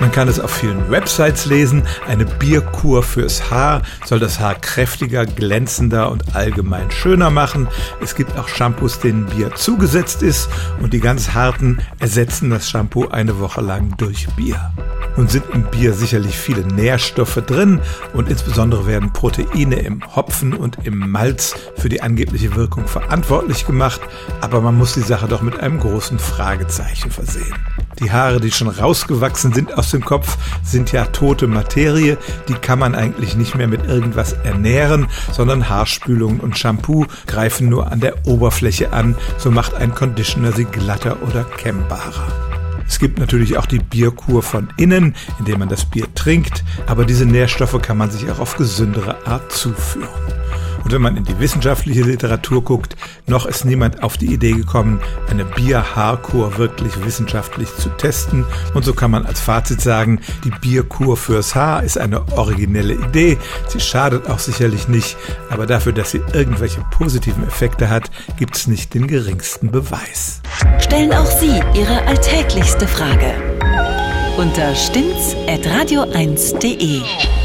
Man kann es auf vielen Websites lesen. Eine Bierkur fürs Haar soll das Haar kräftiger, glänzender und allgemein schöner machen. Es gibt auch Shampoos, denen Bier zugesetzt ist und die ganz harten ersetzen das Shampoo eine Woche lang durch Bier. Nun sind im Bier sicherlich viele Nährstoffe drin und insbesondere werden Proteine im Hopfen und im Malz für die angebliche Wirkung verantwortlich gemacht, aber man muss die Sache doch mit einem großen Fragezeichen versehen. Die Haare, die schon rausgewachsen sind aus dem Kopf, sind ja tote Materie, die kann man eigentlich nicht mehr mit irgendwas ernähren, sondern Haarspülungen und Shampoo greifen nur an der Oberfläche an, so macht ein Conditioner sie glatter oder kämmbarer. Es gibt natürlich auch die Bierkur von innen, indem man das Bier trinkt, aber diese Nährstoffe kann man sich auch auf gesündere Art zuführen. Und wenn man in die wissenschaftliche Literatur guckt, noch ist niemand auf die Idee gekommen, eine Bierhaarkur wirklich wissenschaftlich zu testen. Und so kann man als Fazit sagen, die Bierkur fürs Haar ist eine originelle Idee. Sie schadet auch sicherlich nicht, aber dafür, dass sie irgendwelche positiven Effekte hat, gibt es nicht den geringsten Beweis. Stellen auch Sie Ihre alltäglichste Frage unter stimmtz.radio1.de.